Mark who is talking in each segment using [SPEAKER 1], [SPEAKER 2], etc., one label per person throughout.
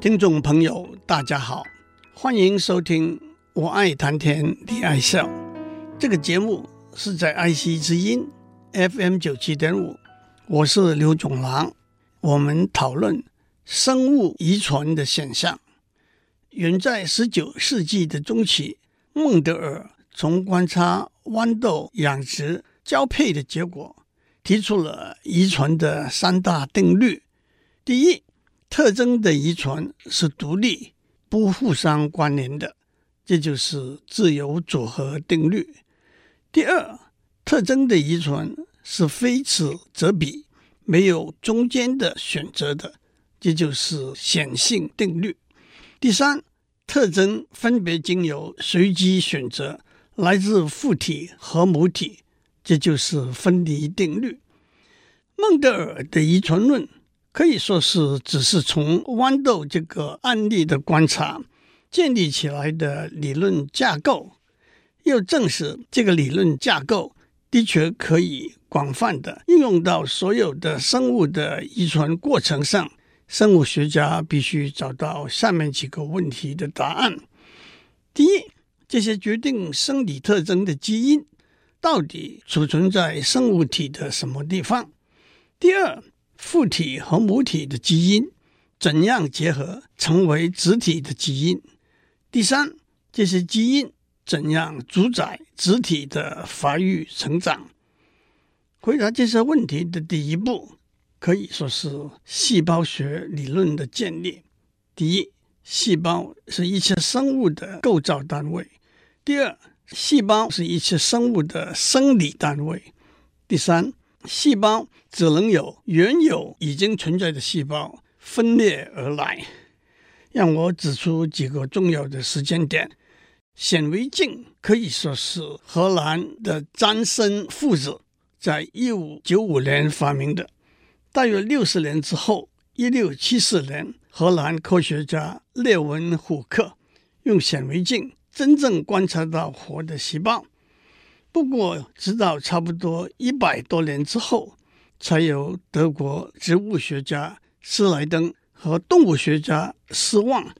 [SPEAKER 1] 听众朋友，大家好，欢迎收听《我爱谈天，你爱笑》这个节目，是在爱惜之音 FM 九七点五，我是刘总郎，我们讨论生物遗传的现象。远在十九世纪的中期，孟德尔从观察豌豆养殖交配的结果，提出了遗传的三大定律：第一，特征的遗传是独立、不互相关联的，这就是自由组合定律。第二，特征的遗传是非此则彼，没有中间的选择的，这就是显性定律。第三，特征分别经由随机选择，来自父体和母体，这就是分离定律。孟德尔的遗传论。可以说是只是从豌豆这个案例的观察建立起来的理论架构，又证实这个理论架构的确可以广泛的应用到所有的生物的遗传过程上。生物学家必须找到下面几个问题的答案：第一，这些决定生理特征的基因到底储存在生物体的什么地方？第二，父体和母体的基因怎样结合成为子体的基因？第三，这些基因怎样主宰子体的发育成长？回答这些问题的第一步可以说是细胞学理论的建立。第一，细胞是一切生物的构造单位；第二，细胞是一切生物的生理单位；第三，细胞只能有原有已经存在的细胞分裂而来。让我指出几个重要的时间点：显微镜可以说是荷兰的詹森父子在一五九五年发明的。大约六十年之后，一六七四年，荷兰科学家列文虎克用显微镜真正观察到活的细胞。不过，直到差不多一百多年之后，才有德国植物学家施莱登和动物学家施旺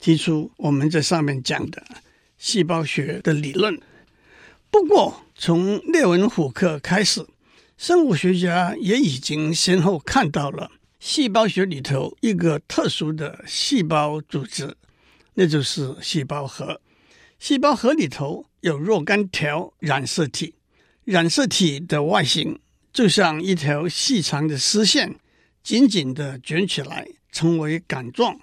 [SPEAKER 1] 提出我们在上面讲的细胞学的理论。不过，从列文虎克开始，生物学家也已经先后看到了细胞学里头一个特殊的细胞组织，那就是细胞核。细胞核里头有若干条染色体，染色体的外形就像一条细长的丝线，紧紧地卷起来，成为杆状。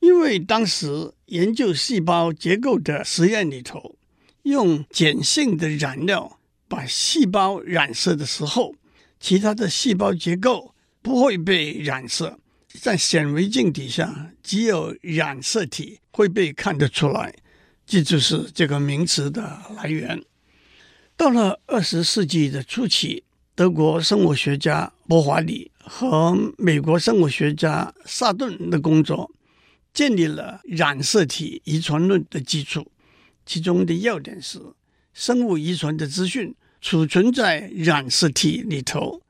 [SPEAKER 1] 因为当时研究细胞结构的实验里头，用碱性的染料把细胞染色的时候，其他的细胞结构不会被染色，在显微镜底下，只有染色体会被看得出来。这就是这个名词的来源。到了二十世纪的初期，德国生物学家伯华里和美国生物学家萨顿的工作，建立了染色体遗传论的基础。其中的要点是，生物遗传的资讯储存在染色体里头，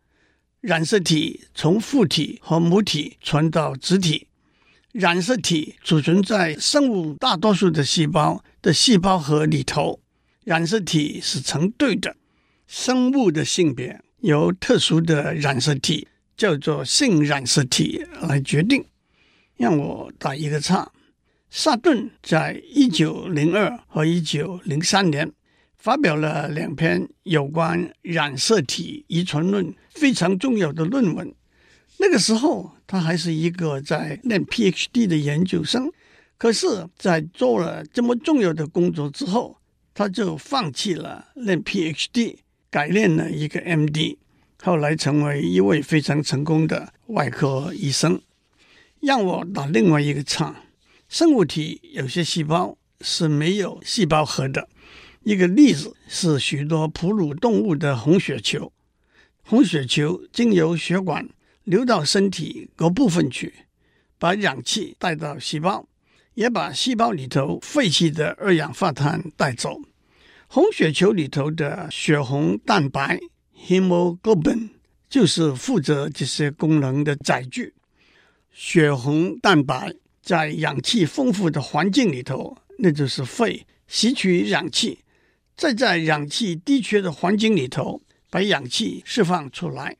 [SPEAKER 1] 染色体从父体和母体传到子体。染色体储存在生物大多数的细胞的细胞核里头，染色体是成对的。生物的性别由特殊的染色体叫做性染色体来决定。让我打一个岔，萨顿在一九零二和一九零三年发表了两篇有关染色体遗传论非常重要的论文。那个时候，他还是一个在念 PhD 的研究生。可是，在做了这么重要的工作之后，他就放弃了念 PhD，改念了一个 MD，后来成为一位非常成功的外科医生。让我打另外一个岔，生物体有些细胞是没有细胞核的。一个例子是许多哺乳动物的红血球，红血球经由血管。流到身体各部分去，把氧气带到细胞，也把细胞里头废弃的二氧化碳带走。红血球里头的血红蛋白 （hemoglobin） 就是负责这些功能的载具。血红蛋白在氧气丰富的环境里头，那就是肺吸取氧气，再在氧气低缺的环境里头把氧气释放出来。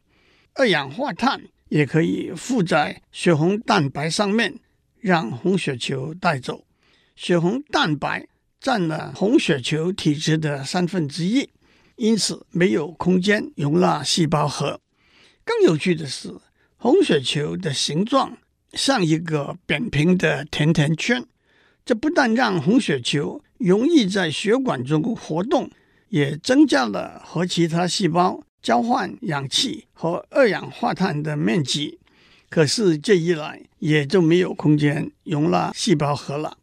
[SPEAKER 1] 二氧化碳也可以附在血红蛋白上面，让红血球带走。血红蛋白占了红血球体质的三分之一，因此没有空间容纳细胞核。更有趣的是，红血球的形状像一个扁平的甜甜圈，这不但让红血球容易在血管中活动，也增加了和其他细胞交换氧气和二氧化碳的面积。可是这一来，也就没有空间容纳细胞核了。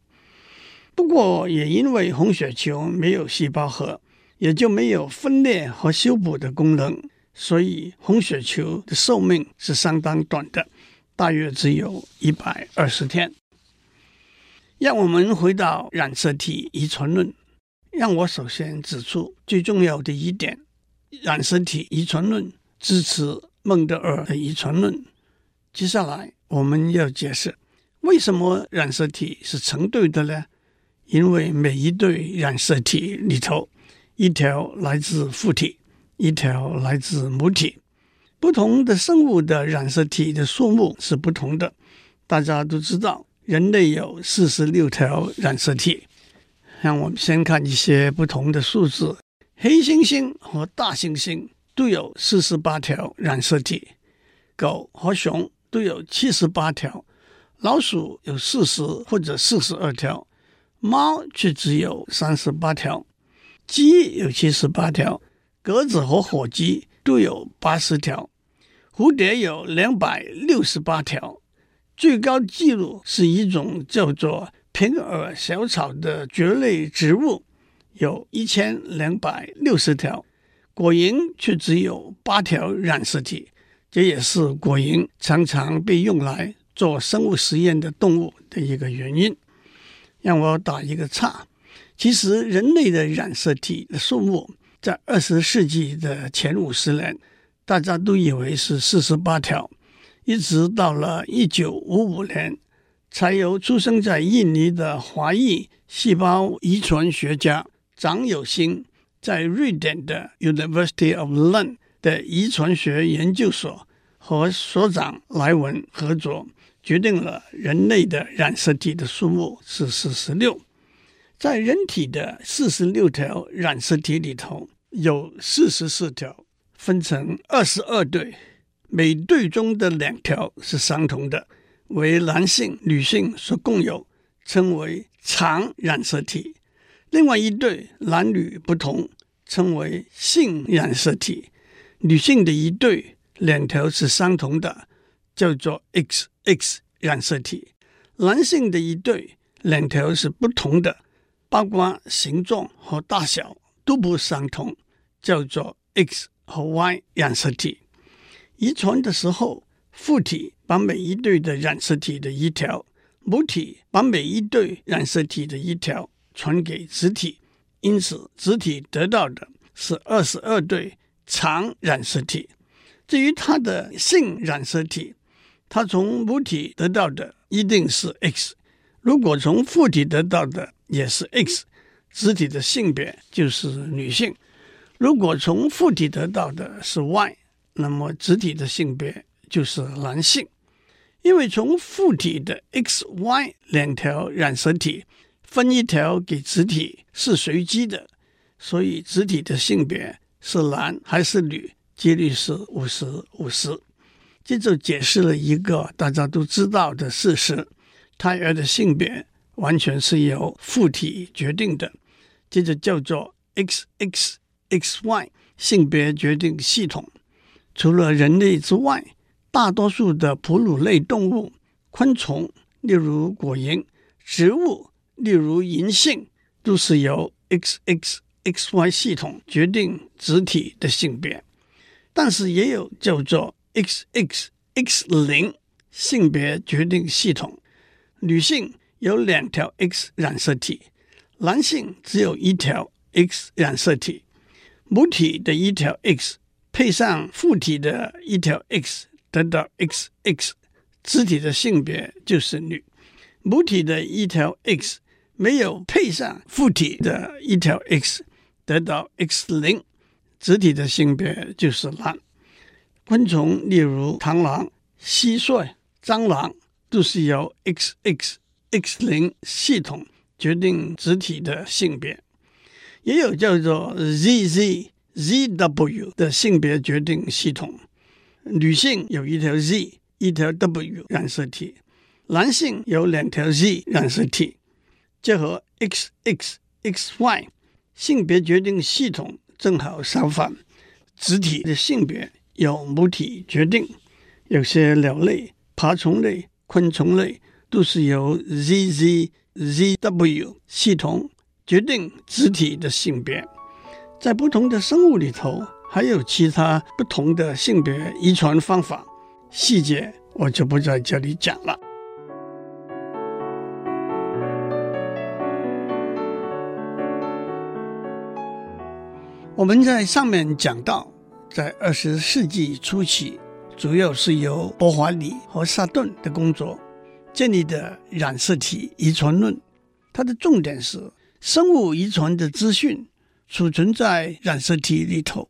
[SPEAKER 1] 不过，也因为红血球没有细胞核，也就没有分裂和修补的功能，所以红血球的寿命是相当短的，大约只有一百二十天。让我们回到染色体遗传论。让我首先指出最重要的一点：染色体遗传论支持孟德尔的遗传论。接下来我们要解释为什么染色体是成对的呢？因为每一对染色体里头，一条来自父体，一条来自母体。不同的生物的染色体的数目是不同的。大家都知道，人类有四十六条染色体。让我们先看一些不同的数字：黑猩猩和大猩猩都有四十八条染色体，狗和熊都有七十八条，老鼠有四十或者四十二条。猫却只有三十八条，鸡有七十八条，鸽子和火鸡都有八十条，蝴蝶有两百六十八条。最高纪录是一种叫做平耳小草的蕨类植物，有一千两百六十条。果蝇却只有八条染色体，这也是果蝇常常被用来做生物实验的动物的一个原因。让我打一个岔。其实，人类的染色体的数目在二十世纪的前五十年，大家都以为是四十八条，一直到了一九五五年，才由出生在印尼的华裔细胞遗传学家张有兴在瑞典的 University of Lund 的遗传学研究所和所长莱文合作。决定了人类的染色体的数目是四十六，在人体的四十六条染色体里头，有四十四条分成二十二对，每对中的两条是相同的，为男性、女性所共有，称为常染色体；另外一对男女不同，称为性染色体。女性的一对两条是相同的，叫做 X。X 染色体，男性的一对两条是不同的，包括形状和大小都不相同，叫做 X 和 Y 染色体。遗传的时候，父体把每一对的染色体的一条，母体把每一对染色体的一条传给子体，因此子体得到的是二十二对常染色体。至于它的性染色体。它从母体得到的一定是 X，如果从父体得到的也是 X，子体的性别就是女性；如果从父体得到的是 Y，那么子体的性别就是男性。因为从父体的 XY 两条染色体分一条给子体是随机的，所以子体的性别是男还是女，几率是五十五十。这就解释了一个大家都知道的事实：胎儿的性别完全是由父体决定的。这就叫做 XXXY 性别决定系统。除了人类之外，大多数的哺乳类动物、昆虫，例如果蝇；植物，例如银杏，都是由 XXXY 系统决定子体的性别。但是也有叫做 X X X 零性别决定系统，女性有两条 X 染色体，男性只有一条 X 染色体。母体的一条 X 配上父体的一条 X，得到 XX，子体的性别就是女。母体的一条 X 没有配上父体的一条 X，得到 X 零，子体的性别就是男。昆虫，例如螳螂、蟋蟀、蟑螂，都是由 XX、X 零系统决定子体的性别。也有叫做 ZZ、ZW 的性别决定系统。女性有一条 Z、一条 W 染色体。男性有两条 Z 染色体，结合 XX、XY 性别决定系统正好相反，子体的性别由母体决定。有些鸟类、爬虫类、昆虫类都是由 ZZ、ZW 系统决定子体的性别。在不同的生物里头，还有其他不同的性别遗传方法，细节我就不在这里讲了。我们在上面讲到，在二十世纪初期，主要是由伯华里和萨顿的工作建立的染色体遗传论。它的重点是生物遗传的资讯储存在染色体里头，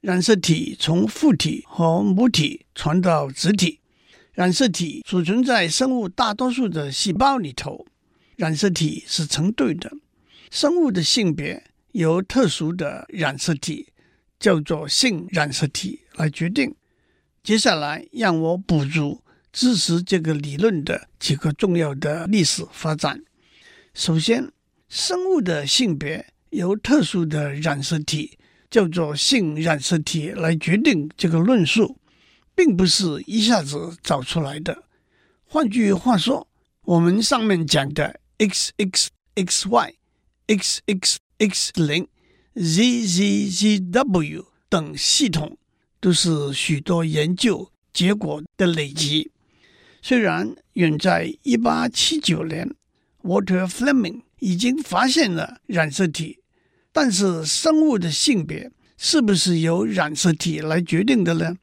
[SPEAKER 1] 染色体从父体和母体传到子体，染色体储存在生物大多数的细胞里头，染色体是成对的，生物的性别。由特殊的染色体叫做性染色体来决定。接下来，让我补足支持这个理论的几个重要的历史发展。首先，生物的性别由特殊的染色体叫做性染色体来决定，这个论述并不是一下子找出来的。换句话说，我们上面讲的 XX、XY、XX。Z Z Z W 等系统都是许多研究结果的累积。虽然远在一八七九年，Water Fleming 已经发现了染色体，但是生物的性别是不是由染色体来决定的呢？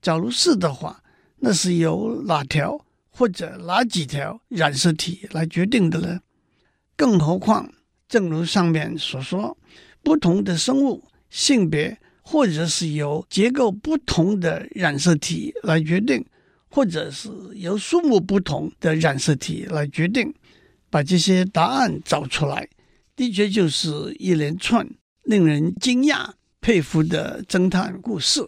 [SPEAKER 1] 假如是的话，那是由哪条或者哪几条染色体来决定的呢？更何况。正如上面所说，不同的生物性别，或者是由结构不同的染色体来决定，或者是由数目不同的染色体来决定。把这些答案找出来，的确就是一连串令人惊讶、佩服的侦探故事。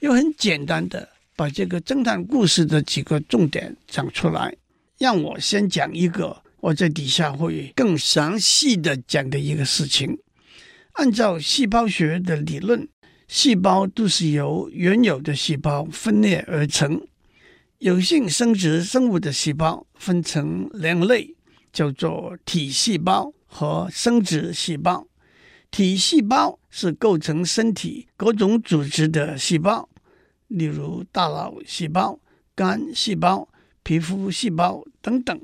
[SPEAKER 1] 又很简单的把这个侦探故事的几个重点讲出来，让我先讲一个。我在底下会更详细的讲的一个事情。按照细胞学的理论，细胞都是由原有的细胞分裂而成。有性生殖生物的细胞分成两类，叫做体细胞和生殖细胞。体细胞是构成身体各种组织的细胞，例如大脑细胞、肝细胞、皮肤细胞等等。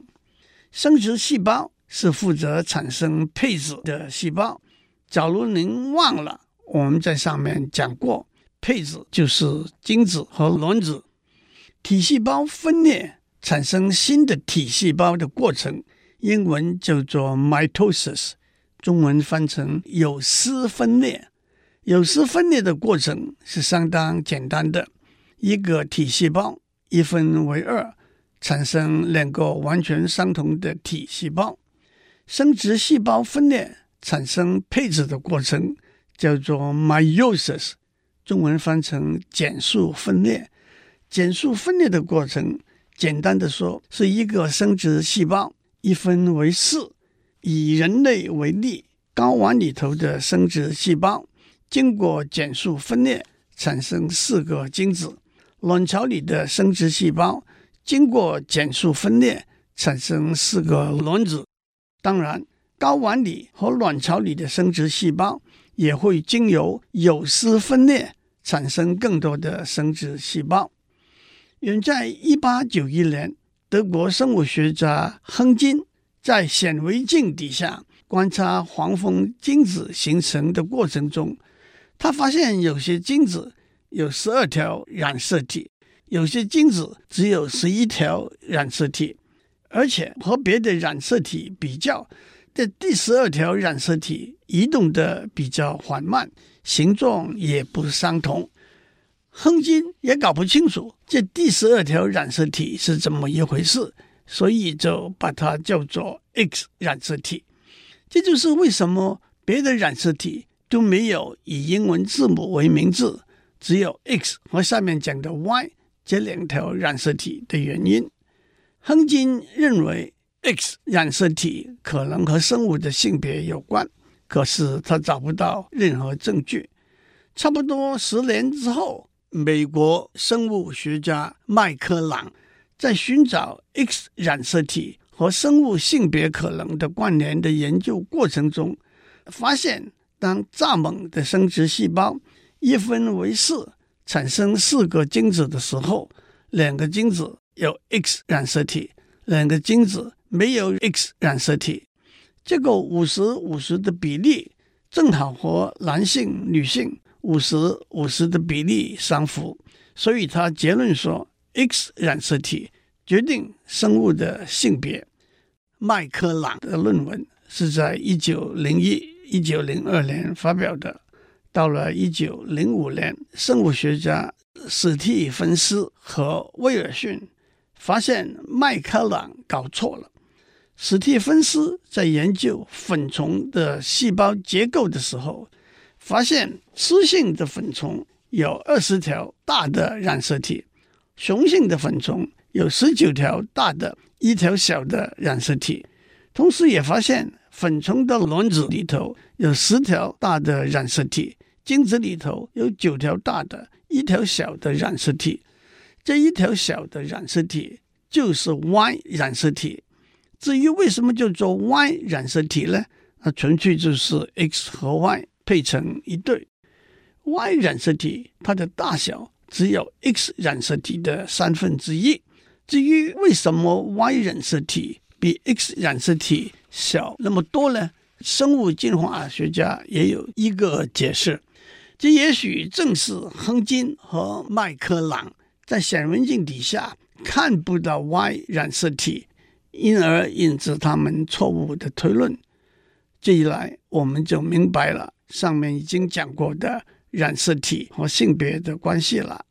[SPEAKER 1] 生殖细胞是负责产生配子的细胞。假如您忘了，我们在上面讲过，配子就是精子和卵子。体细胞分裂产生新的体细胞的过程，英文叫做 mitosis，中文翻成有丝分裂。有丝分裂的过程是相当简单的，一个体细胞一分为二。产生两个完全相同的体细胞，生殖细胞分裂产生配子的过程叫做 meiosis，中文翻成减数分裂。减数分裂的过程，简单的说，是一个生殖细胞一分为四。以人类为例，睾丸里头的生殖细胞经过减数分裂，产生四个精子；卵巢里的生殖细胞。经过减数分裂，产生四个卵子。当然，睾丸里和卵巢里的生殖细胞也会经由有丝分裂，产生更多的生殖细胞。远在一八九一年，德国生物学家亨金在显微镜底下观察黄蜂精子形成的过程中，他发现有些精子有十二条染色体。有些精子只有十一条染色体，而且和别的染色体比较，这第十二条染色体移动的比较缓慢，形状也不相同。亨金也搞不清楚这第十二条染色体是怎么一回事，所以就把它叫做 X 染色体。这就是为什么别的染色体都没有以英文字母为名字，只有 X 和下面讲的 Y 这两条染色体的原因。亨金认为 X 染色体可能和生物的性别有关，可是他找不到任何证据。差不多十年之后，美国生物学家麦科朗在寻找 X 染色体和生物性别可能的关联的研究过程中，发现当蚱蜢的生殖细胞一分为四，产生四个精子的时候，两个精子有 X 染色体，两个精子没有 X 染色体。这个五十五十的比例正好和男性、女性五十五十的比例相符，所以他结论说，X 染色体决定生物的性别。麦克朗的论文是在一九零一、一九零二年发表的。到了一九零五年，生物学家史蒂芬斯和威尔逊发现麦克朗搞错了。史蒂芬斯在研究粉虫的细胞结构的时候，发现雌性的粉虫有二十条大的染色体，雄性的粉虫有十九条大的、一条小的染色体。同时，也发现粉虫的卵子里头有十条大的染色体。精子里头有九条大的，一条小的染色体，这一条小的染色体就是 Y 染色体。至于为什么叫做 Y 染色体呢？那纯粹就是 X 和 Y 配成一对。Y 染色体它的大小只有 X 染色体的三分之一。至于为什么 Y 染色体比 X 染色体小那么多呢？生物进化学家也有一个解释。这也许正是亨金和麦克朗在显微镜底下看不到 Y 染色体，因而引致他们错误的推论。这一来，我们就明白了上面已经讲过的染色体和性别的关系了。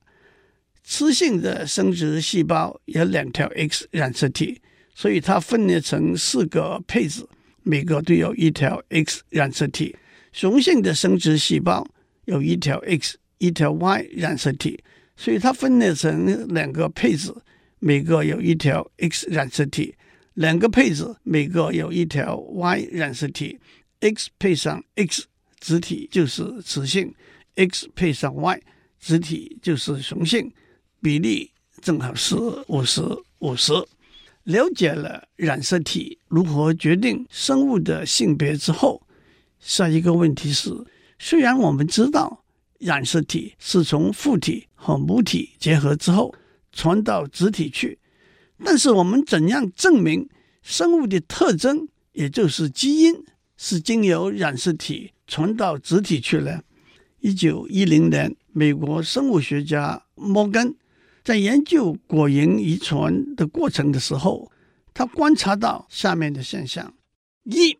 [SPEAKER 1] 雌性的生殖细胞有两条 X 染色体，所以它分裂成四个配子，每个都有一条 X 染色体。雄性的生殖细胞。有一条 X，一条 Y 染色体，所以它分裂成两个配子，每个有一条 X 染色体，两个配子每个有一条 Y 染色体。X 配上 X，子体就是雌性；X 配上 Y，子体就是雄性，比例正好是五十五十。了解了染色体如何决定生物的性别之后，下一个问题是。虽然我们知道染色体是从父体和母体结合之后传到子体去，但是我们怎样证明生物的特征，也就是基因，是经由染色体传到子体去呢？一九一零年，美国生物学家摩根在研究果蝇遗传的过程的时候，他观察到下面的现象：一。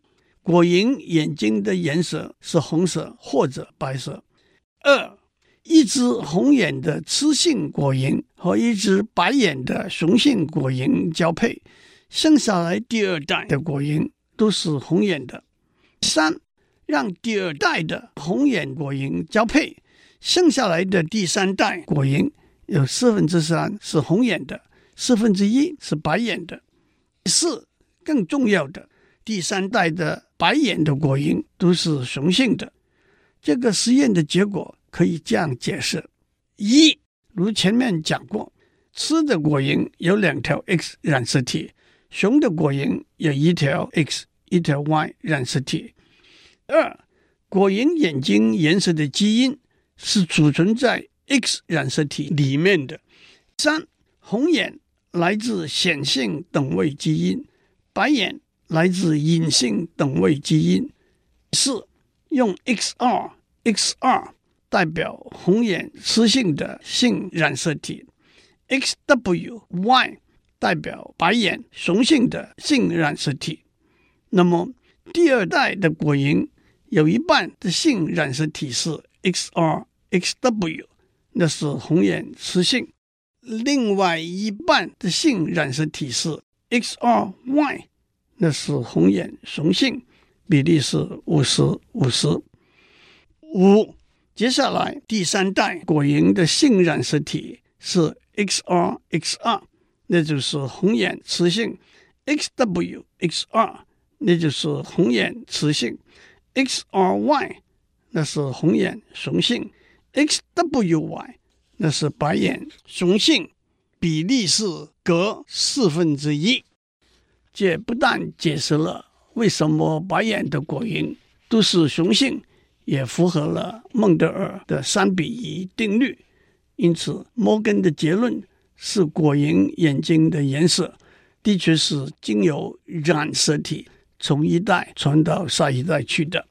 [SPEAKER 1] 果蝇眼睛的颜色是红色或者白色。二，一只红眼的雌性果蝇和一只白眼的雄性果蝇交配，生下来第二代的果蝇都是红眼的。三，让第二代的红眼果蝇交配，生下来的第三代果蝇有四分之三是红眼的，四分之一是白眼的。四，更重要的。第三代的白眼的果蝇都是雄性的，这个实验的结果可以这样解释：一，如前面讲过，雌的果蝇有两条 X 染色体，雄的果蝇有一条 X 一条 Y 染色体；二，果蝇眼睛颜色的基因是储存在 X 染色体里面的；三，红眼来自显性等位基因，白眼。来自隐性等位基因。四，用 XR XR 代表红眼雌性的性染色体，XWY 代表白眼雄性的性染色体。那么第二代的果蝇有一半的性染色体是 XRXW，那是红眼雌性；另外一半的性染色体是 XRY，那是红眼雄性，比例是五十五十五。接下来第三代果蝇的性染色体是 XRXR，那就是红眼雌性；XWXR。那就是红眼雌性，XRY 那是红眼雄性，XWY 那是白眼雄性，比例是各四分之一。这不但解释了为什么白眼的果蝇都是雄性，也符合了孟德尔的三比一定律。因此，摩根的结论是果蝇眼睛的颜色的确是经由染色体。从一代传到下一代去的。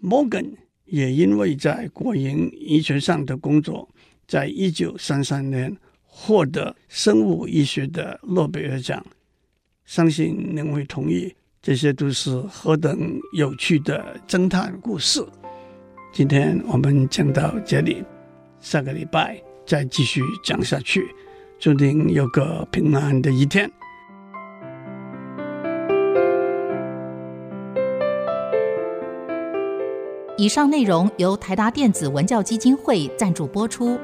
[SPEAKER 1] 摩根也因为在果蝇遗传上的工作，在一九三三年获得生物医学的诺贝尔奖。相信您会同意，这些都是何等有趣的侦探故事。今天我们讲到这里，下个礼拜再继续讲下去。祝您有个平安的一天。
[SPEAKER 2] 以上内容由台达电子文教基金会赞助播出。